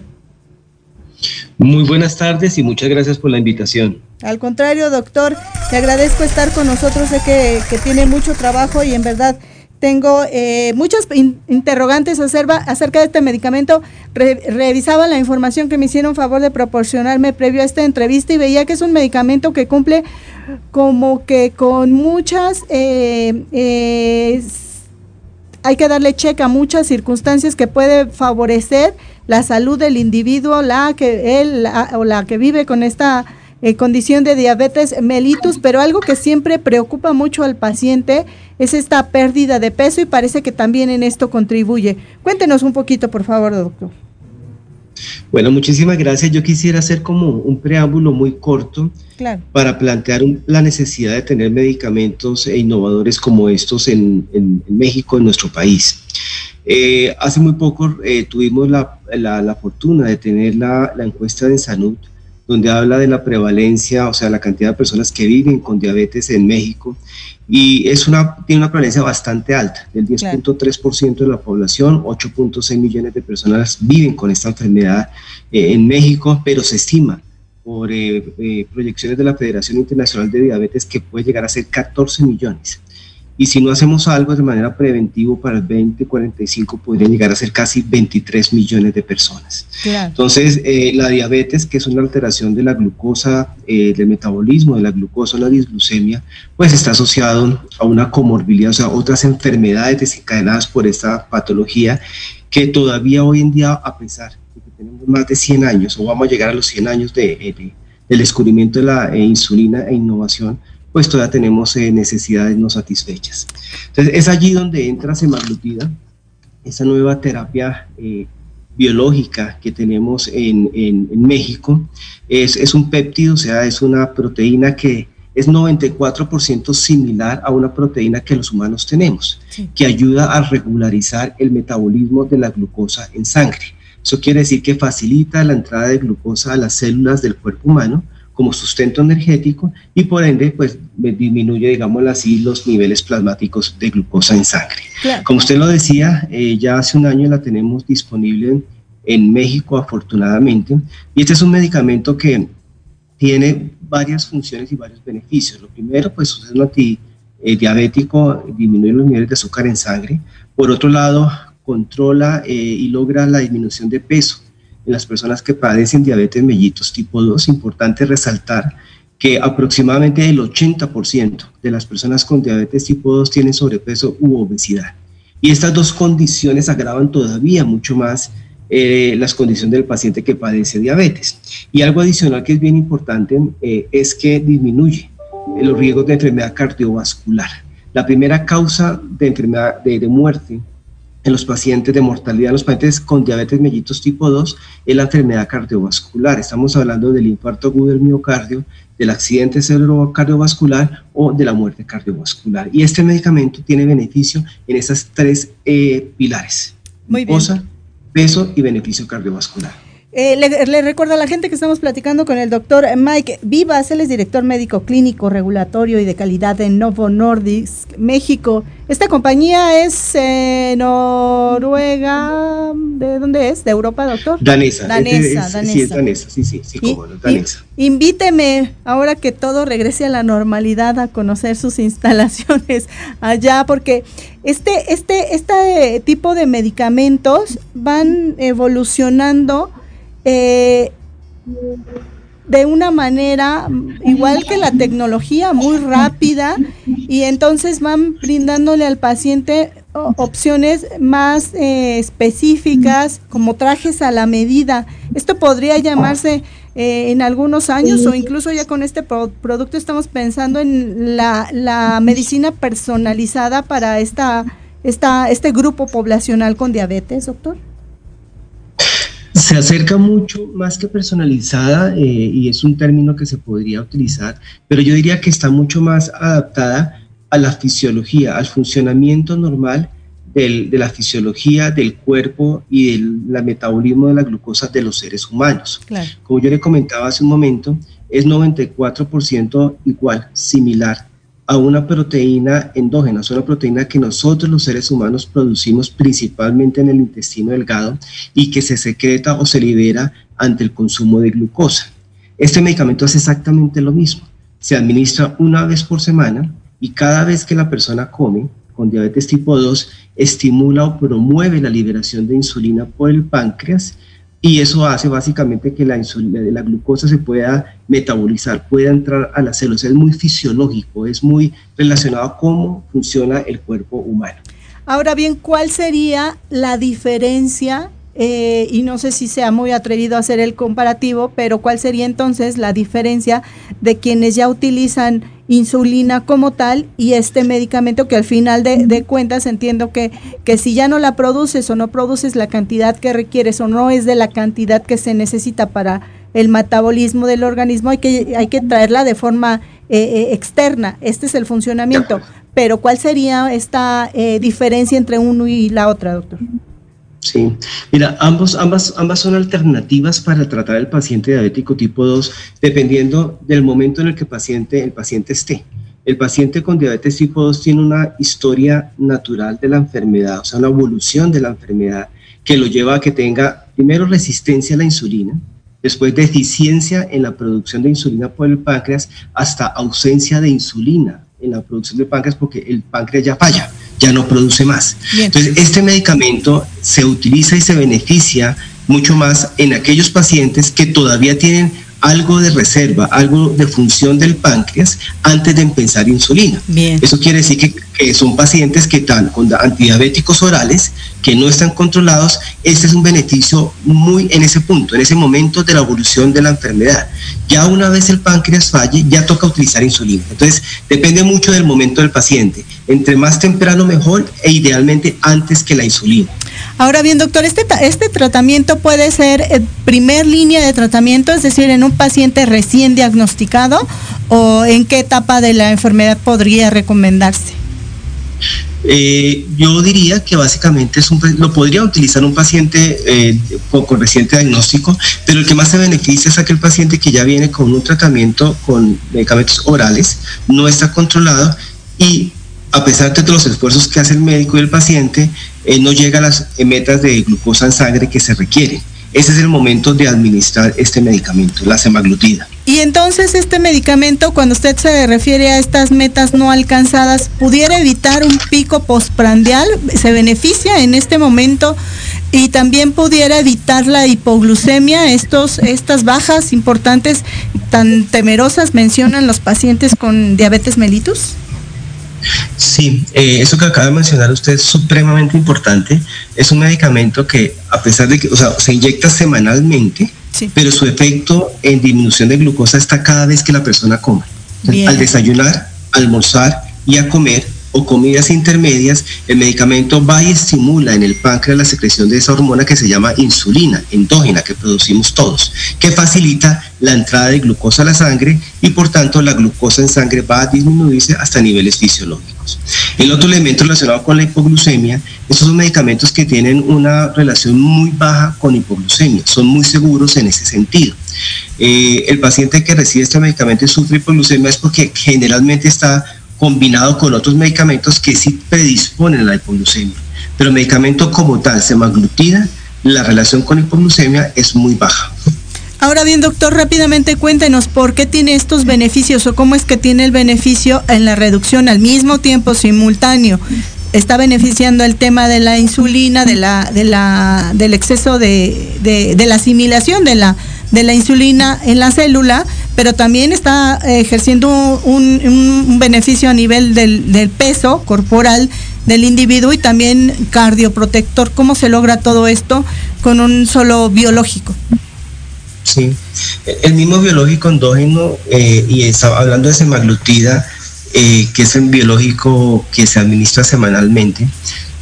Muy buenas tardes y muchas gracias por la invitación. Al contrario, doctor, te agradezco estar con nosotros. Sé que, tiene mucho trabajo y en verdad tengo eh, muchas interrogantes acerca de este medicamento. revisaba la información que me hicieron favor de proporcionarme previo a esta entrevista y veía que es un medicamento que cumple como que con muchas eh, eh, hay que darle cheque a muchas circunstancias que puede favorecer la salud del individuo, la que él o la que vive con esta eh, condición de diabetes mellitus, pero algo que siempre preocupa mucho al paciente es esta pérdida de peso y parece que también en esto contribuye. Cuéntenos un poquito, por favor, doctor. Bueno, muchísimas gracias. Yo quisiera hacer como un preámbulo muy corto para plantear la necesidad de tener medicamentos e innovadores como estos en, México, en nuestro país. Eh, hace muy poco eh, tuvimos la, fortuna de tener la, la encuesta de salud donde habla de la prevalencia, o sea, la cantidad de personas que viven con diabetes en México y es una, tiene una prevalencia bastante alta, del 10.3% de la población, 8.6 millones de personas viven con esta enfermedad eh, en México, pero se estima por eh, eh, proyecciones de la Federación Internacional de Diabetes que puede llegar a ser 14 millones. Y si no hacemos algo de manera preventiva para el 2045, podrían llegar a ser casi 23 millones de personas. Entonces, eh, la diabetes, que es una alteración de la glucosa, eh, del metabolismo de la glucosa, la disglucemia, pues está asociado a una comorbilidad, o sea, otras enfermedades desencadenadas por esta patología que todavía hoy en día, a pesar tenemos más de 100 años o vamos a llegar a los 100 años de, del descubrimiento de la insulina e innovación, pues todavía tenemos necesidades no satisfechas. Entonces es allí donde entra semaglutida, esa nueva terapia biológica que tenemos en, en, México. Es, es, un péptido, o sea, es una proteína que es 94% similar a una proteína que los humanos tenemos, que ayuda a regularizar el metabolismo de la glucosa en sangre. Eso quiere decir que facilita la entrada de glucosa a las células del cuerpo humano como sustento energético y por ende pues disminuye, digamos así, los niveles plasmáticos de glucosa en sangre. Como usted lo decía, eh, ya hace un año la tenemos disponible en México afortunadamente y este es un medicamento que tiene varias funciones y varios beneficios. Lo primero, pues es un antidiabético, disminuye los niveles de azúcar en sangre. Por otro lado, controla eh, y logra la disminución de peso en las personas que padecen diabetes mellitus tipo 2. Importante resaltar que aproximadamente el 80% de las personas con diabetes tipo 2 tienen sobrepeso u obesidad. Y estas dos condiciones agravan todavía mucho más eh, las condiciones del paciente que padece diabetes. Y algo adicional que es bien importante eh, es que disminuye los riesgos de enfermedad cardiovascular. La primera causa de enfermedad de, de muerte en los pacientes de mortalidad, en los pacientes con diabetes mellitus tipo 2, es la enfermedad cardiovascular. Estamos hablando del infarto agudo del miocardio, del accidente cardiovascular o de la muerte cardiovascular. Y este medicamento tiene beneficio en esas tres eh, pilares. Muy bien peso y beneficio cardiovascular. Eh, le, recuerdo a la gente que estamos platicando con el doctor Mike Vivas, él es director médico clínico, regulatorio y de calidad de Novo Nordisk, México. Esta compañía es eh, Noruega, ¿de dónde es? ¿De Europa, doctor? Danesa. Danesa, danesa. Sí, es danesa, sí, sí, danesa. invíteme, ahora que todo regrese a la normalidad, a conocer sus instalaciones allá, porque este, este, este tipo de medicamentos van evolucionando eh, de una manera igual que la tecnología muy rápida y entonces van brindándole al paciente opciones más eh, específicas como trajes a la medida. Esto podría llamarse eh, en algunos años o incluso ya con este producto estamos pensando en la, la medicina personalizada para esta, esta, este grupo poblacional con diabetes, doctor se acerca mucho más que personalizada eh, y es un término que se podría utilizar, pero yo diría que está mucho más adaptada a la fisiología, al funcionamiento normal de la fisiología del cuerpo y del metabolismo de la glucosa de los seres humanos. Como yo le comentaba hace un momento, es 94% igual, similar a una proteína endógena, es una proteína que nosotros los seres humanos producimos principalmente en el intestino delgado y que se secreta o se libera ante el consumo de glucosa. Este medicamento es exactamente lo mismo. Se administra una vez por semana y cada vez que la persona come con diabetes tipo 2 estimula o promueve la liberación de insulina por el páncreas y eso hace básicamente que la, la glucosa se pueda metabolizar, pueda entrar a las células. Es muy fisiológico, es muy relacionado a cómo funciona el cuerpo humano. Ahora bien, ¿cuál sería la diferencia? Eh, y no sé si sea muy atrevido a hacer el comparativo, pero ¿cuál sería entonces la diferencia de quienes ya utilizan insulina como tal y este medicamento que al final de, cuentas entiendo que, que si ya no la produces o no produces la cantidad que requieres o no es de la cantidad que se necesita para el metabolismo del organismo, hay que, hay que traerla de forma eh, eh, externa. Este es el funcionamiento. Pero ¿cuál sería esta eh, diferencia entre uno y la otra, doctor? Sí, mira, ambos, ambas, ambas son alternativas para tratar el paciente diabético tipo 2, dependiendo del momento en el que el paciente, el paciente esté. El paciente con diabetes tipo 2 tiene una historia natural de la enfermedad, o sea, una evolución de la enfermedad que lo lleva a que tenga primero resistencia a la insulina, después deficiencia en la producción de insulina por el páncreas, hasta ausencia de insulina en la producción del páncreas porque el páncreas ya falla ya no produce más. Entonces, este medicamento se utiliza y se beneficia mucho más en aquellos pacientes que todavía tienen algo de reserva, algo de función del páncreas antes de empezar insulina. Eso quiere decir que que son pacientes que están con antidiabéticos orales que no están controlados, este es un beneficio muy en ese punto, en ese momento de la evolución de la enfermedad. Ya una vez el páncreas falle, ya toca utilizar insulina. Entonces, depende mucho del momento del paciente. Entre más temprano mejor e idealmente antes que la insulina. Ahora bien, doctor, este, este tratamiento puede ser eh, primer línea de tratamiento, es decir, en un paciente recién diagnosticado o en qué etapa de la enfermedad podría recomendarse. Eh, yo diría que básicamente es un, lo podría utilizar un paciente eh, con, reciente diagnóstico, pero el que más se beneficia es aquel paciente que ya viene con un tratamiento con medicamentos orales, no está controlado y a pesar de los esfuerzos que hace el médico y el paciente, eh, no llega a las metas de glucosa en sangre que se requieren. Ese es el momento de administrar este medicamento, la semaglutida. Y entonces este medicamento, cuando usted se refiere a estas metas no alcanzadas, ¿pudiera evitar un pico postprandial? ¿Se beneficia en este momento? Y también pudiera evitar la hipoglucemia, estos, estas bajas importantes tan temerosas mencionan los pacientes con diabetes mellitus. Sí, eh, eso que acaba de mencionar usted es supremamente importante. Es un medicamento que, a pesar de que, o sea, se inyecta semanalmente, pero su efecto en disminución de glucosa está cada vez que la persona come. al desayunar, almorzar y a comer, o comidas intermedias, el medicamento va y estimula en el páncreas la secreción de esa hormona que se llama insulina endógena que producimos todos, que facilita la entrada de glucosa a la sangre y por tanto la glucosa en sangre va a disminuirse hasta niveles fisiológicos. El otro elemento relacionado con la hipoglucemia, esos son medicamentos que tienen una relación muy baja con hipoglucemia, son muy seguros en ese sentido. Eh, el paciente que recibe este medicamento y sufre hipoglucemia es porque generalmente está combinado con otros medicamentos que sí predisponen a la hipoglucemia. Pero el medicamento como tal, semaglutida, la relación con hipoglucemia es muy baja. Ahora bien, doctor, rápidamente cuéntenos por qué tiene estos beneficios o cómo es que tiene el beneficio en la reducción al mismo tiempo simultáneo. Está beneficiando el tema de la insulina, de la, de del exceso de, de la asimilación de la, de la insulina en la célula, pero también está ejerciendo un, beneficio a nivel del, peso corporal del individuo y también cardioprotector. ¿Cómo se logra todo esto con un solo biológico? Sí, el mismo biológico endógeno, eh, y está hablando de semaglutida, eh, que es un biológico que se administra semanalmente,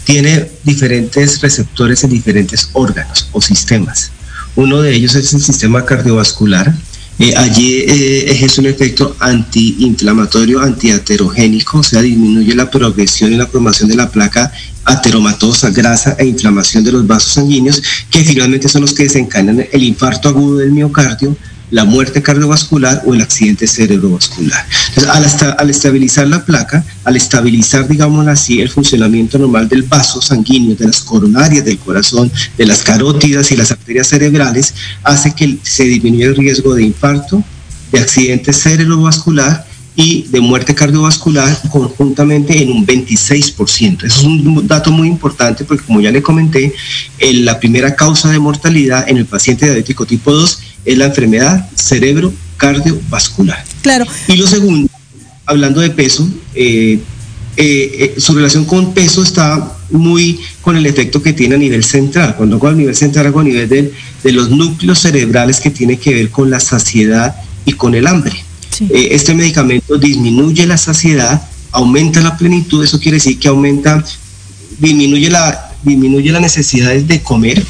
tiene diferentes receptores en diferentes órganos o sistemas. Uno de ellos es el sistema cardiovascular. Eh, allí eh, ejerce un efecto antiinflamatorio, antiaterogénico, o sea, disminuye la progresión y la formación de la placa ateromatosa, grasa e inflamación de los vasos sanguíneos, que finalmente son los que desencadenan el infarto agudo del miocardio, la muerte cardiovascular o el accidente cerebrovascular. Entonces, al, estabilizar la placa, al estabilizar, digamos así, el funcionamiento normal del vaso sanguíneo, de las coronarias del corazón, de las carótidas y las arterias cerebrales, hace que se disminuya el riesgo de infarto, de accidente cerebrovascular y de muerte cardiovascular conjuntamente en un 26%. Eso es un dato muy importante porque como ya le comenté, la primera causa de mortalidad en el paciente diabético tipo 2 es la enfermedad cerebro cardiovascular. Claro. Y lo segundo, hablando de peso, eh, eh, eh, su relación con peso está muy con el efecto que tiene a nivel central. Cuando hago a nivel central, hago a nivel de, de los núcleos cerebrales que tiene que ver con la saciedad y con el hambre. este medicamento disminuye la saciedad, aumenta la plenitud, eso quiere decir que aumenta, disminuye la disminuye las necesidades de comer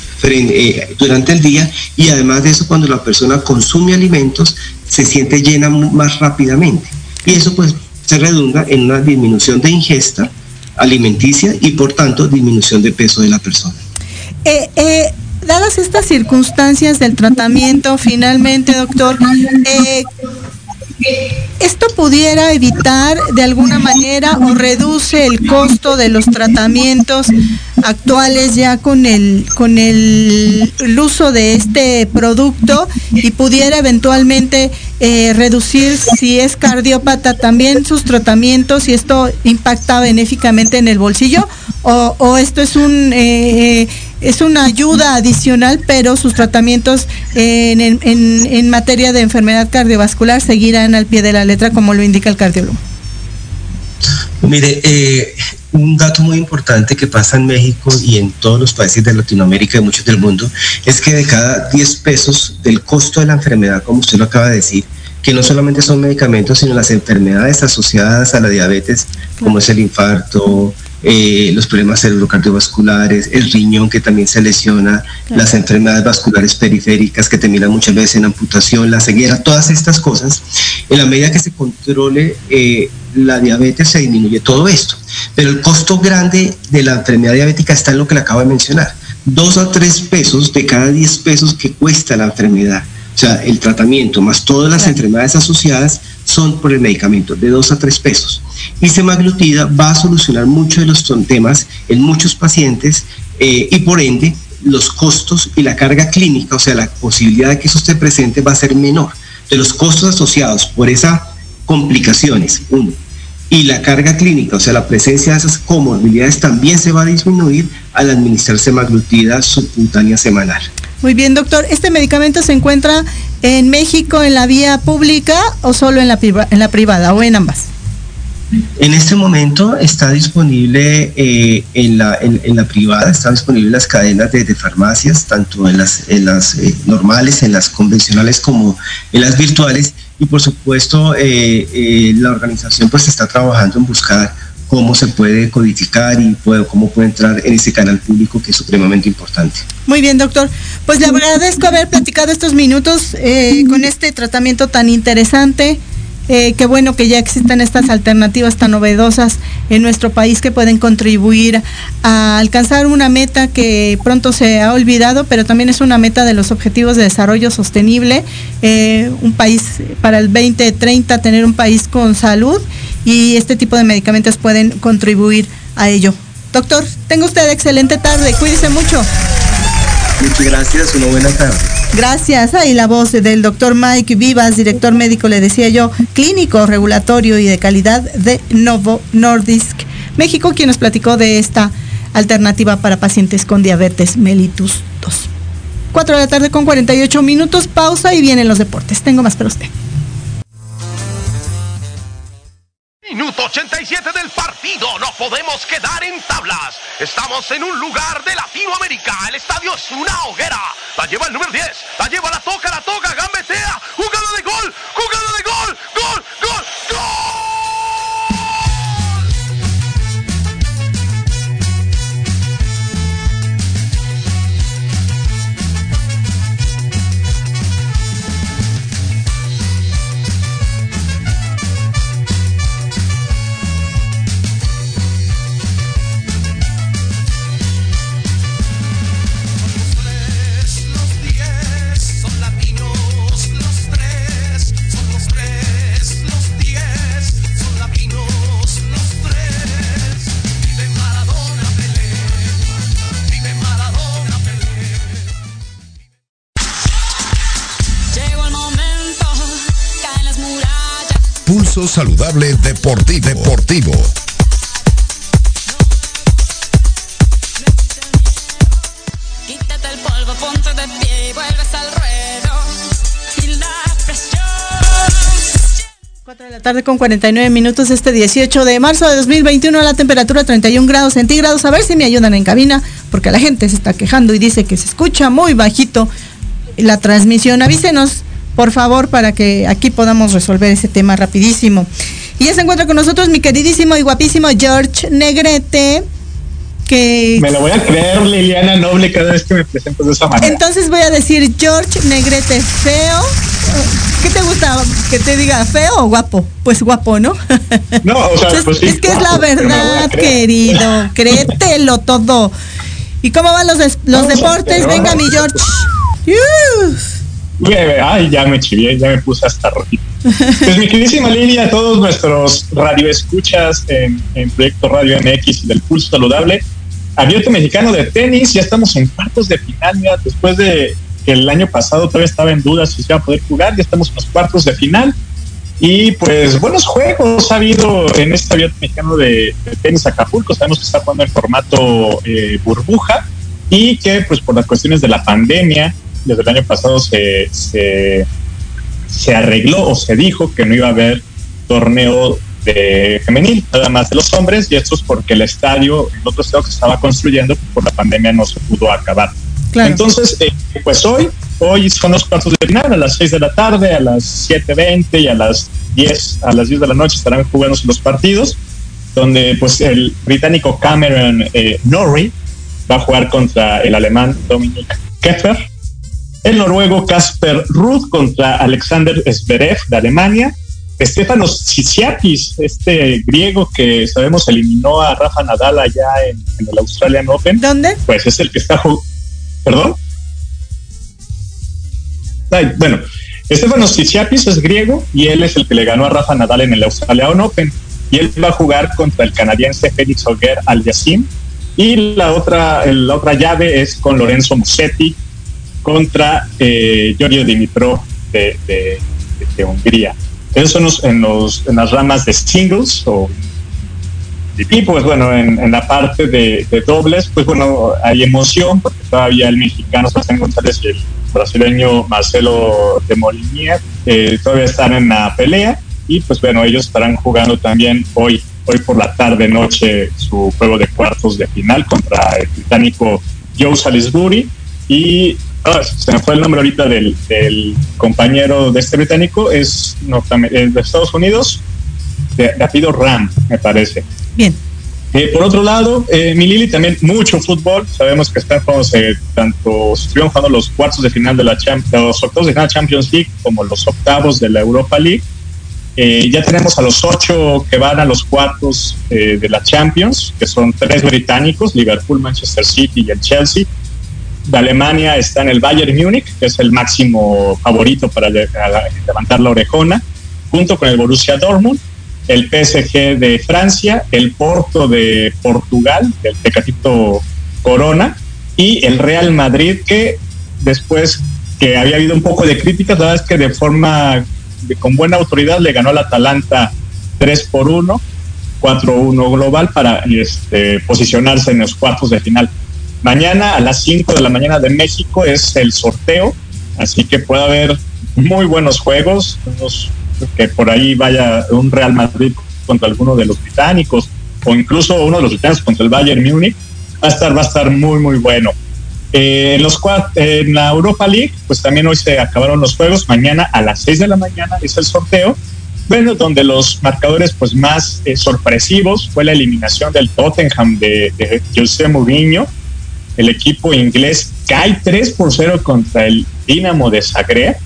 durante el día y además de eso cuando la persona consume alimentos se siente llena más rápidamente y eso pues se redunda en una disminución de ingesta alimenticia y por tanto disminución de peso de la persona. Eh, eh, dadas estas circunstancias del tratamiento, finalmente, doctor, ¿Esto pudiera evitar de alguna manera o reduce el costo de los tratamientos actuales ya con el con el, uso de este producto y pudiera eventualmente eh, reducir si es cardiópata también sus tratamientos y esto impacta benéficamente en el bolsillo o, esto es un eh, es una ayuda adicional, pero sus tratamientos en, materia de enfermedad cardiovascular seguirán al pie de la letra como lo indica el cardiólogo. Mire, eh, un dato muy importante que pasa en México y en todos los países de Latinoamérica y muchos del mundo es que de cada 10 pesos del costo de la enfermedad, como usted lo acaba de decir, que no solamente son medicamentos, sino las enfermedades asociadas a la diabetes, como es el infarto, eh, los problemas cerebrocardiovasculares, el riñón que también se lesiona, las enfermedades vasculares periféricas que terminan muchas veces en amputación, la ceguera, todas estas cosas, en la medida que se controle eh, la diabetes se disminuye todo esto. Pero el costo grande de la enfermedad diabética está en lo que le acabo de mencionar. Dos a tres pesos de cada diez pesos que cuesta la enfermedad. O sea, el tratamiento más todas las enfermedades asociadas son por el medicamento, de dos a tres pesos. Y semaglutida va a solucionar muchos de los temas en muchos pacientes eh, y por ende los costos y la carga clínica, o sea, la posibilidad de que eso esté presente va a ser menor. De los costos asociados por esas complicaciones, uno, y la carga clínica, o sea, la presencia de esas comorbilidades también se va a disminuir al administrar semaglutida subcutánea semanal. Muy bien, doctor. ¿Este medicamento se encuentra en México en la vía pública o solo en la, en la privada o en ambas? En este momento está disponible eh, en, la, en, la, privada, está disponible en las cadenas de, farmacias, tanto en las, en las eh, normales, en las convencionales como en las virtuales. Y por supuesto, eh, la organización pues está trabajando en buscar cómo se puede codificar y puede, cómo puede entrar en ese canal público que es supremamente importante. Muy bien, doctor. Pues le agradezco haber platicado estos minutos con este tratamiento tan interesante. Eh, qué bueno que ya existen estas alternativas tan novedosas en nuestro país que pueden contribuir a alcanzar una meta que pronto se ha olvidado, pero también es una meta de los objetivos de desarrollo sostenible, eh, un país para el 2030 tener un país con salud y este tipo de medicamentos pueden contribuir a ello. Doctor, tenga usted excelente tarde, cuídese mucho. Muchas gracias, una buena tarde. Gracias. Ahí la voz del doctor Mike Vivas, director médico, le decía yo, clínico, regulatorio y de calidad de Novo Nordisk México, quien nos platicó de esta alternativa para pacientes con diabetes mellitus 2. 4 de la tarde con 48 minutos, pausa y vienen los deportes. Tengo más para usted. Minuto 87 del partido, no quedar en tablas. Estamos en un lugar de Latinoamérica, el estadio es una hoguera. La lleva el número 10, la lleva, la toca, la toca, gambetea, jugada de gol, jugada Pulso Saludable Deportivo. Deportivo. Quítate el polvo, ponte de pie y vuelves al ruedo. Y la presión. 4 de la tarde con 49 minutos este 18 de marzo de 2021 la temperatura 31 grados centígrados a ver si me ayudan en cabina porque la gente se está quejando y dice que se escucha muy bajito la transmisión avísenos por favor, para que aquí podamos resolver ese tema rapidísimo. Y ya se encuentra con nosotros mi queridísimo y guapísimo George Negrete. Que... Me lo voy a creer, Liliana Noble, cada vez que me presento de esa manera. Entonces voy a decir George Negrete feo. ¿Qué te gusta? ¿Que te diga feo o guapo? Pues guapo, ¿no? No, o sea, pues sí, es que es la verdad, querido. Créetelo todo. ¿Y cómo van los, los deportes? Venga, mi George. Ay, ya me chivié, ya me puse hasta rojito. Pues mi queridísima Lilia, todos nuestros radioescuchas en, en Proyecto Radio MX y del Pulso Saludable, Abierto Mexicano de Tenis, ya estamos en cuartos de final, mira, después de que el año pasado todavía estaba en duda si se iba a poder jugar, ya estamos en los cuartos de final. Y pues buenos juegos ha habido en este Abierto Mexicano de, Tenis Acapulco, sabemos que está jugando en formato eh, burbuja y que pues por las cuestiones de la pandemia desde el año pasado se, se, arregló o se dijo que no iba a haber torneo de femenil, nada más de los hombres, y esto es porque el estadio, el otro estadio que se estaba construyendo por la pandemia no se pudo acabar. Entonces, eh, pues hoy, hoy son los cuartos de final, a las 6 de la tarde, a las 7.20 y a las 10, a las 10 de la noche estarán jugándose los partidos, donde pues el británico Cameron eh, Norrie va a jugar contra el alemán Dominic Keffer, el noruego Kasper Ruth contra Alexander Zverev de Alemania, Estefanos Tsitsiapis, este griego que sabemos eliminó a Rafa Nadal allá en, el Australian Open. ¿Dónde? Pues es el que está jugando. ¿Perdón? bueno, Estefanos Tsitsiapis es griego y él es el que le ganó a Rafa Nadal en el Australian Open. Y él va a jugar contra el canadiense Félix Auger Al Yassim. Y la otra, la otra llave es con Lorenzo Musetti contra eh, Giorgio Dimitrov de, de Hungría. Esos son los, en, los, en las ramas de singles o y pues bueno, en, la parte de, dobles, pues bueno, hay emoción porque todavía el mexicano Sebastián González y el brasileño Marcelo de Molinier eh, todavía están en la pelea y pues bueno, ellos estarán jugando también hoy, hoy por la tarde noche su juego de cuartos de final contra el británico Joe Salisbury y Ah, se me fue el nombre ahorita del, compañero de este británico, es, de Estados Unidos, de, de Ram, me parece. Bien. Eh, por otro lado, eh, mi Lili también mucho fútbol. Sabemos que están eh, tanto estuvieron jugando los cuartos de final de la Champions, los octavos de final Champions League como los octavos de la Europa League. Eh, ya tenemos a los ocho que van a los cuartos de la Champions, que son tres británicos, Liverpool, Manchester City y el Chelsea de Alemania está en el Bayern Múnich, que es el máximo favorito para levantar la orejona, junto con el Borussia Dortmund, el PSG de Francia, el Porto de Portugal, el Tecatito Corona, y el Real Madrid, que después que había habido un poco de críticas, la verdad es que de forma, con buena autoridad, le ganó al Atalanta 3 por 1, 4-1 global para este, posicionarse en los cuartos de final. Mañana a las 5 de la mañana de México es el sorteo, así que puede haber muy buenos juegos, que por ahí vaya un Real Madrid contra alguno de los británicos o incluso uno de los británicos contra el Bayern Múnich. Va a estar, va a estar muy, muy bueno. Eh, en, los, en la Europa League, pues también hoy se acabaron los juegos. Mañana a las 6 de la mañana es el sorteo. Bueno, donde los marcadores pues más eh, sorpresivos fue la eliminación del Tottenham de, de José Mourinho el equipo inglés cae 3 por 0 contra el Dinamo de Zagreb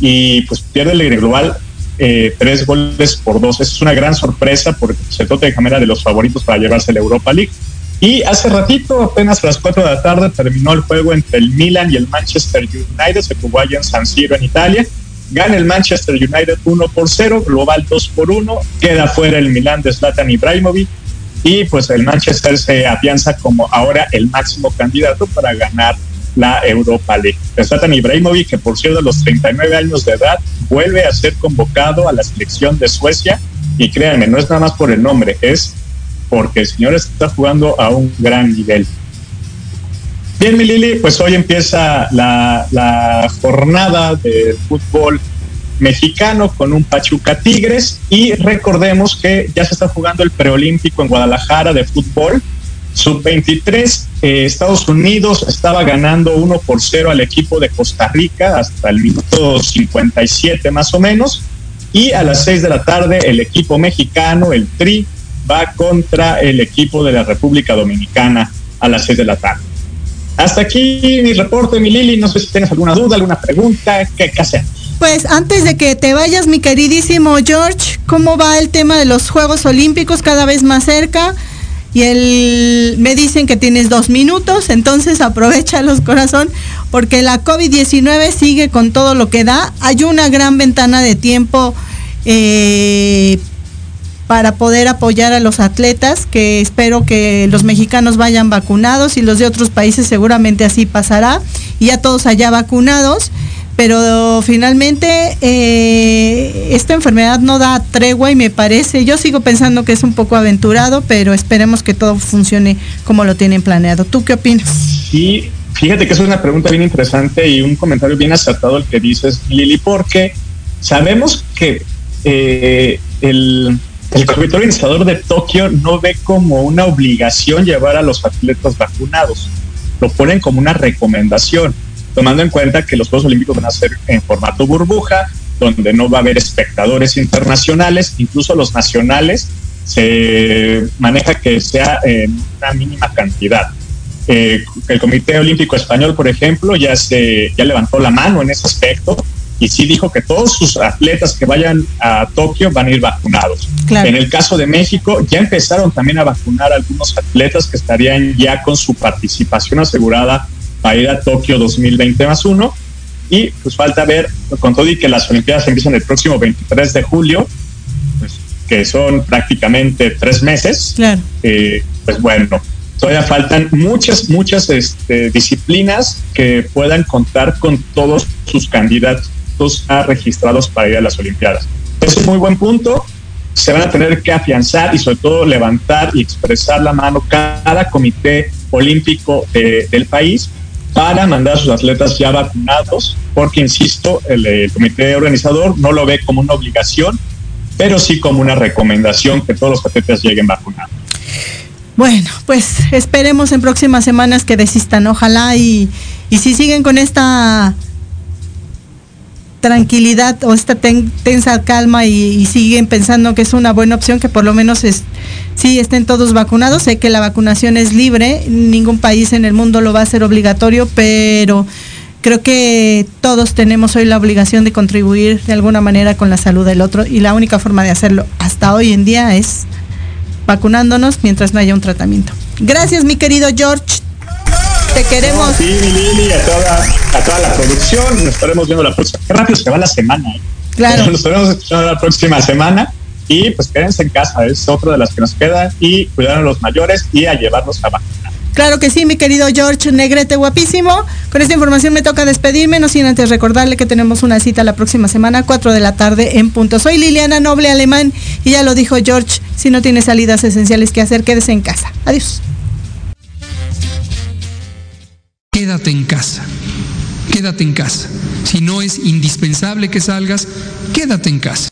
y pues pierde el global eh, tres goles por dos. es una gran sorpresa porque se trata de era de los favoritos para llevarse la Europa League. Y hace ratito, apenas a las 4 de la tarde, terminó el juego entre el Milan y el Manchester United. Se jugó allá en San Siro, en Italia. Gana el Manchester United 1 por 0, global 2 por 1. Queda fuera el Milan de Zlatan Ibrahimovic y pues el Manchester se afianza como ahora el máximo candidato para ganar la Europa League. Zlatan Ibrahimovic, que por cierto a los 39 años de edad vuelve a ser convocado a la selección de Suecia y créanme, no es nada más por el nombre, es porque el señor está jugando a un gran nivel. Bien, mi Lili, pues hoy empieza la, la jornada de fútbol mexicano con un Pachuca Tigres y recordemos que ya se está jugando el preolímpico en Guadalajara de fútbol. Sub-23, eh, Estados Unidos estaba ganando 1 por 0 al equipo de Costa Rica hasta el minuto 57 más o menos. Y a las 6 de la tarde el equipo mexicano, el TRI, va contra el equipo de la República Dominicana a las 6 de la tarde. Hasta aquí mi reporte, mi Lili. No sé si tienes alguna duda, alguna pregunta. ¿Qué, qué hacemos? Pues antes de que te vayas, mi queridísimo George, ¿cómo va el tema de los Juegos Olímpicos cada vez más cerca? Y el, me dicen que tienes dos minutos, entonces aprovecha los corazón, porque la COVID-19 sigue con todo lo que da. Hay una gran ventana de tiempo eh, para poder apoyar a los atletas, que espero que los mexicanos vayan vacunados y los de otros países seguramente así pasará, y ya todos allá vacunados pero finalmente eh, esta enfermedad no da tregua y me parece, yo sigo pensando que es un poco aventurado, pero esperemos que todo funcione como lo tienen planeado. ¿Tú qué opinas? Sí, fíjate que es una pregunta bien interesante y un comentario bien acertado el que dices, Lili, porque sabemos que eh, el, el comité organizador de Tokio no ve como una obligación llevar a los atletas vacunados, lo ponen como una recomendación, tomando en cuenta que los Juegos Olímpicos van a ser en formato burbuja, donde no va a haber espectadores internacionales, incluso los nacionales se maneja que sea en una mínima cantidad. Eh, el Comité Olímpico Español, por ejemplo, ya se ya levantó la mano en ese aspecto y sí dijo que todos sus atletas que vayan a Tokio van a ir vacunados. En el caso de México, ya empezaron también a vacunar a algunos atletas que estarían ya con su participación asegurada para ir a Tokio 2020 más uno. Y pues falta ver, con todo y que las Olimpiadas empiezan el próximo 23 de julio, pues, que son prácticamente tres meses, eh, pues bueno, todavía faltan muchas, muchas este, disciplinas que puedan contar con todos sus candidatos a registrados para ir a las Olimpiadas. Es un muy buen punto. Se van a tener que afianzar y sobre todo levantar y expresar la mano cada comité olímpico del país para mandar a sus atletas ya vacunados, porque, insisto, el, comité organizador no lo ve como una obligación, pero sí como una recomendación que todos los atletas lleguen vacunados. Bueno, pues esperemos en próximas semanas que desistan, ojalá y, y si siguen con esta tranquilidad o esta tensa calma y, siguen pensando que es una buena opción que por lo menos es, sí estén todos vacunados. Sé que la vacunación es libre, ningún país en el mundo lo va a hacer obligatorio, pero creo que todos tenemos hoy la obligación de contribuir de alguna manera con la salud del otro y la única forma de hacerlo hasta hoy en día es vacunándonos mientras no haya un tratamiento. Gracias mi querido George. Te queremos. sí, Lili, a toda, a toda la producción. Nos estaremos viendo la próxima. Qué rápido se va la semana. ¿eh? Claro. Nos estaremos escuchando la próxima semana. Y pues quédense en casa, es otra de las que nos queda. Y cuidar a los mayores y a llevarlos a vacunar. Claro que sí, mi querido George Negrete, guapísimo. Con esta información me toca despedirme, no sin antes recordarle que tenemos una cita la próxima semana, 4 de la tarde en punto. Soy Liliana Noble Alemán y ya lo dijo George, si no tiene salidas esenciales que hacer, quédese en casa. Adiós. Quédate en casa. Quédate en casa. Si no es indispensable que salgas, quédate en casa.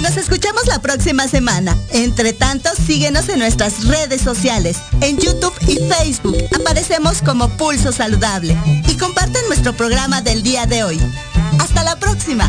Nos escuchamos la próxima semana. Entre tanto, síguenos en nuestras redes sociales. En YouTube y Facebook aparecemos como Pulso Saludable. Y comparten nuestro programa del día de hoy. Hasta la próxima.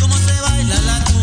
cómo se baila la